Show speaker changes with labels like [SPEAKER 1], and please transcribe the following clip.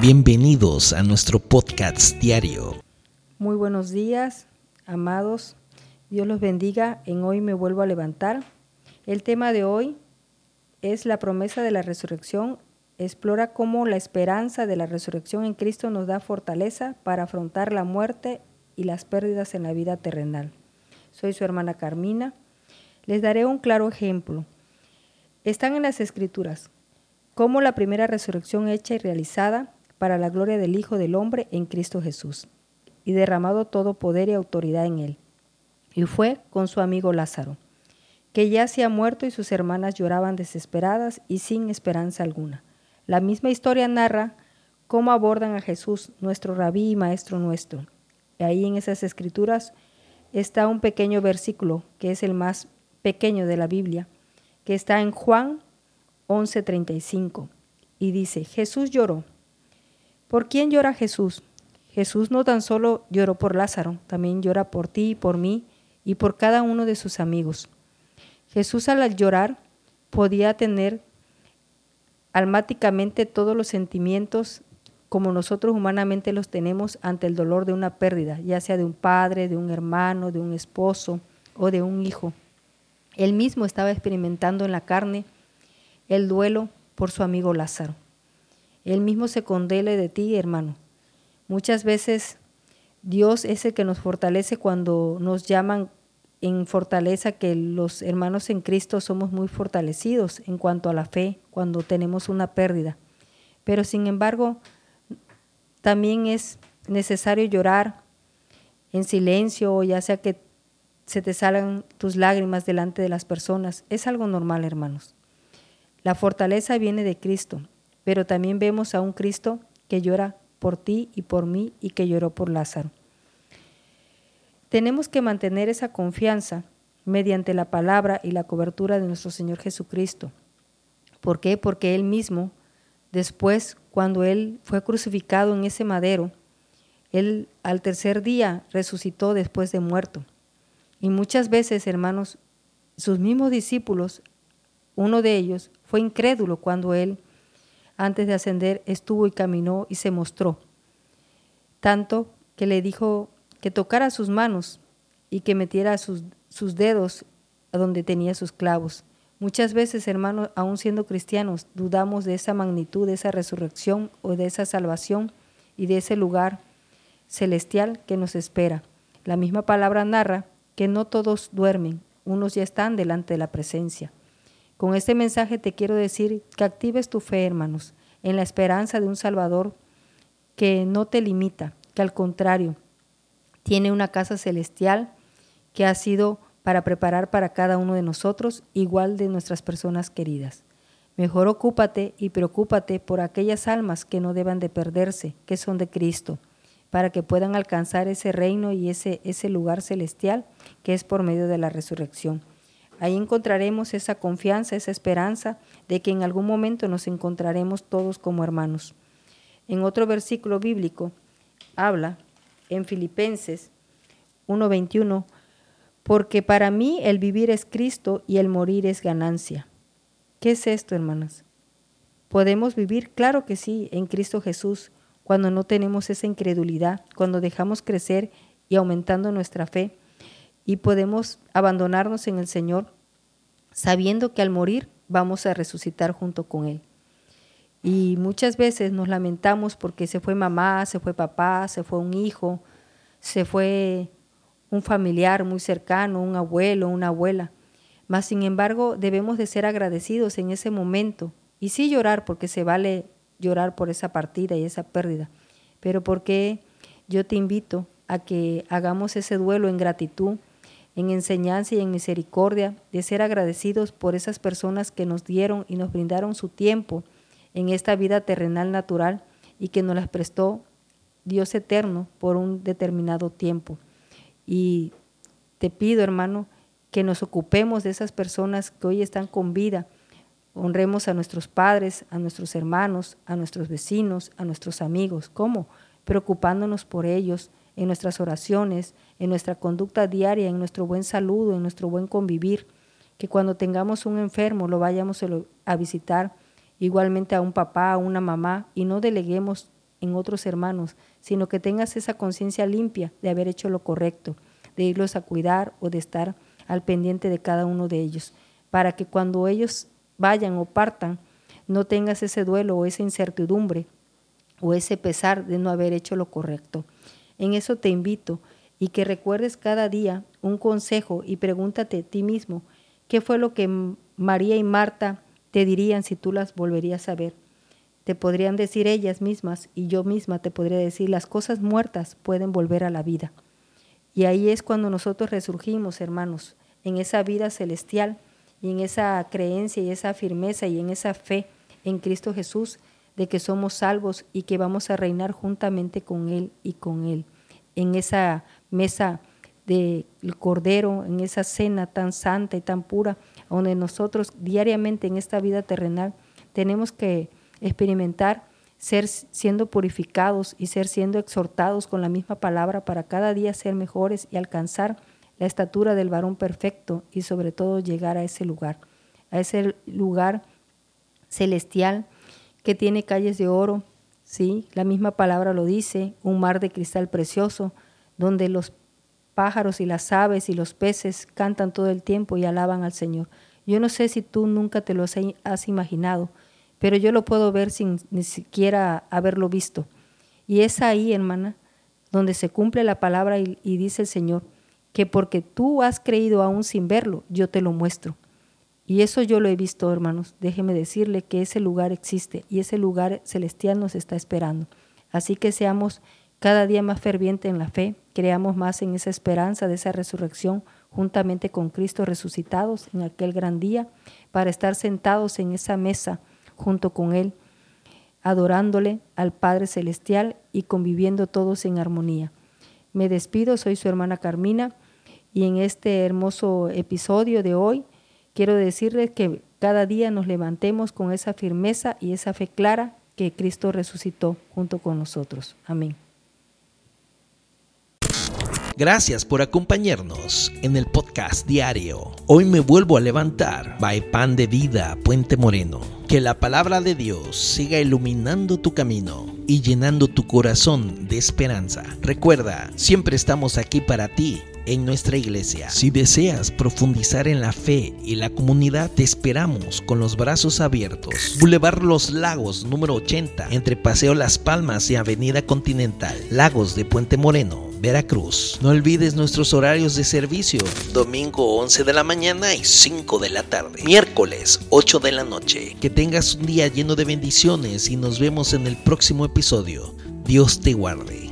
[SPEAKER 1] Bienvenidos a nuestro podcast diario.
[SPEAKER 2] Muy buenos días, amados. Dios los bendiga. En hoy me vuelvo a levantar. El tema de hoy es la promesa de la resurrección. Explora cómo la esperanza de la resurrección en Cristo nos da fortaleza para afrontar la muerte y las pérdidas en la vida terrenal. Soy su hermana Carmina. Les daré un claro ejemplo. Están en las Escrituras cómo la primera resurrección hecha y realizada para la gloria del Hijo del Hombre en Cristo Jesús, y derramado todo poder y autoridad en él. Y fue con su amigo Lázaro, que ya se ha muerto y sus hermanas lloraban desesperadas y sin esperanza alguna. La misma historia narra cómo abordan a Jesús, nuestro rabí y maestro nuestro. Y ahí en esas escrituras está un pequeño versículo, que es el más pequeño de la Biblia, que está en Juan 11:35, y dice, Jesús lloró. ¿Por quién llora Jesús? Jesús no tan solo lloró por Lázaro, también llora por ti y por mí y por cada uno de sus amigos. Jesús al llorar podía tener almáticamente todos los sentimientos como nosotros humanamente los tenemos ante el dolor de una pérdida, ya sea de un padre, de un hermano, de un esposo o de un hijo. Él mismo estaba experimentando en la carne el duelo por su amigo Lázaro. Él mismo se condele de ti, hermano. Muchas veces Dios es el que nos fortalece cuando nos llaman en fortaleza, que los hermanos en Cristo somos muy fortalecidos en cuanto a la fe, cuando tenemos una pérdida. Pero sin embargo, también es necesario llorar en silencio, ya sea que se te salgan tus lágrimas delante de las personas. Es algo normal, hermanos. La fortaleza viene de Cristo, pero también vemos a un Cristo que llora por ti y por mí y que lloró por Lázaro. Tenemos que mantener esa confianza mediante la palabra y la cobertura de nuestro Señor Jesucristo. ¿Por qué? Porque Él mismo, después, cuando Él fue crucificado en ese madero, Él al tercer día resucitó después de muerto. Y muchas veces, hermanos, sus mismos discípulos uno de ellos fue incrédulo cuando él, antes de ascender, estuvo y caminó y se mostró, tanto que le dijo que tocara sus manos y que metiera sus, sus dedos a donde tenía sus clavos. Muchas veces, hermanos, aún siendo cristianos, dudamos de esa magnitud, de esa resurrección o de esa salvación y de ese lugar celestial que nos espera. La misma palabra narra que no todos duermen, unos ya están delante de la presencia. Con este mensaje te quiero decir que actives tu fe, hermanos, en la esperanza de un Salvador que no te limita, que al contrario, tiene una casa celestial que ha sido para preparar para cada uno de nosotros, igual de nuestras personas queridas. Mejor ocúpate y preocúpate por aquellas almas que no deban de perderse, que son de Cristo, para que puedan alcanzar ese reino y ese, ese lugar celestial que es por medio de la resurrección. Ahí encontraremos esa confianza, esa esperanza de que en algún momento nos encontraremos todos como hermanos. En otro versículo bíblico habla en Filipenses 1:21, porque para mí el vivir es Cristo y el morir es ganancia. ¿Qué es esto, hermanas? ¿Podemos vivir? Claro que sí, en Cristo Jesús, cuando no tenemos esa incredulidad, cuando dejamos crecer y aumentando nuestra fe y podemos abandonarnos en el Señor sabiendo que al morir vamos a resucitar junto con Él. Y muchas veces nos lamentamos porque se fue mamá, se fue papá, se fue un hijo, se fue un familiar muy cercano, un abuelo, una abuela. Mas, sin embargo, debemos de ser agradecidos en ese momento y sí llorar porque se vale llorar por esa partida y esa pérdida, pero porque yo te invito a que hagamos ese duelo en gratitud, en enseñanza y en misericordia, de ser agradecidos por esas personas que nos dieron y nos brindaron su tiempo en esta vida terrenal natural y que nos las prestó Dios eterno por un determinado tiempo. Y te pido, hermano, que nos ocupemos de esas personas que hoy están con vida. Honremos a nuestros padres, a nuestros hermanos, a nuestros vecinos, a nuestros amigos. ¿Cómo? Preocupándonos por ellos, en nuestras oraciones, en nuestra conducta diaria, en nuestro buen saludo, en nuestro buen convivir, que cuando tengamos un enfermo lo vayamos a visitar igualmente a un papá, a una mamá, y no deleguemos en otros hermanos, sino que tengas esa conciencia limpia de haber hecho lo correcto, de irlos a cuidar o de estar al pendiente de cada uno de ellos, para que cuando ellos vayan o partan, no tengas ese duelo o esa incertidumbre o ese pesar de no haber hecho lo correcto. En eso te invito y que recuerdes cada día un consejo y pregúntate a ti mismo qué fue lo que María y Marta te dirían si tú las volverías a ver. Te podrían decir ellas mismas y yo misma te podría decir las cosas muertas pueden volver a la vida. Y ahí es cuando nosotros resurgimos, hermanos, en esa vida celestial y en esa creencia y esa firmeza y en esa fe en Cristo Jesús de que somos salvos y que vamos a reinar juntamente con Él y con Él. En esa mesa del Cordero, en esa cena tan santa y tan pura, donde nosotros diariamente en esta vida terrenal tenemos que experimentar ser siendo purificados y ser siendo exhortados con la misma palabra para cada día ser mejores y alcanzar la estatura del varón perfecto y sobre todo llegar a ese lugar, a ese lugar celestial que tiene calles de oro, sí, la misma palabra lo dice, un mar de cristal precioso, donde los pájaros y las aves y los peces cantan todo el tiempo y alaban al Señor. Yo no sé si tú nunca te lo has imaginado, pero yo lo puedo ver sin ni siquiera haberlo visto. Y es ahí, hermana, donde se cumple la palabra y, y dice el Señor, que porque tú has creído aún sin verlo, yo te lo muestro. Y eso yo lo he visto, hermanos. Déjeme decirle que ese lugar existe y ese lugar celestial nos está esperando. Así que seamos cada día más fervientes en la fe, creamos más en esa esperanza de esa resurrección juntamente con Cristo resucitados en aquel gran día, para estar sentados en esa mesa junto con Él, adorándole al Padre Celestial y conviviendo todos en armonía. Me despido, soy su hermana Carmina y en este hermoso episodio de hoy quiero decirles que cada día nos levantemos con esa firmeza y esa fe clara que Cristo resucitó junto con nosotros. Amén.
[SPEAKER 1] Gracias por acompañarnos en el podcast diario. Hoy me vuelvo a levantar. By Pan de Vida, Puente Moreno. Que la palabra de Dios siga iluminando tu camino y llenando tu corazón de esperanza. Recuerda, siempre estamos aquí para ti en nuestra iglesia. Si deseas profundizar en la fe y la comunidad, te esperamos con los brazos abiertos. Boulevard Los Lagos, número 80, entre Paseo Las Palmas y Avenida Continental, Lagos de Puente Moreno. Veracruz. No olvides nuestros horarios de servicio. Domingo 11 de la mañana y 5 de la tarde. Miércoles 8 de la noche. Que tengas un día lleno de bendiciones y nos vemos en el próximo episodio. Dios te guarde.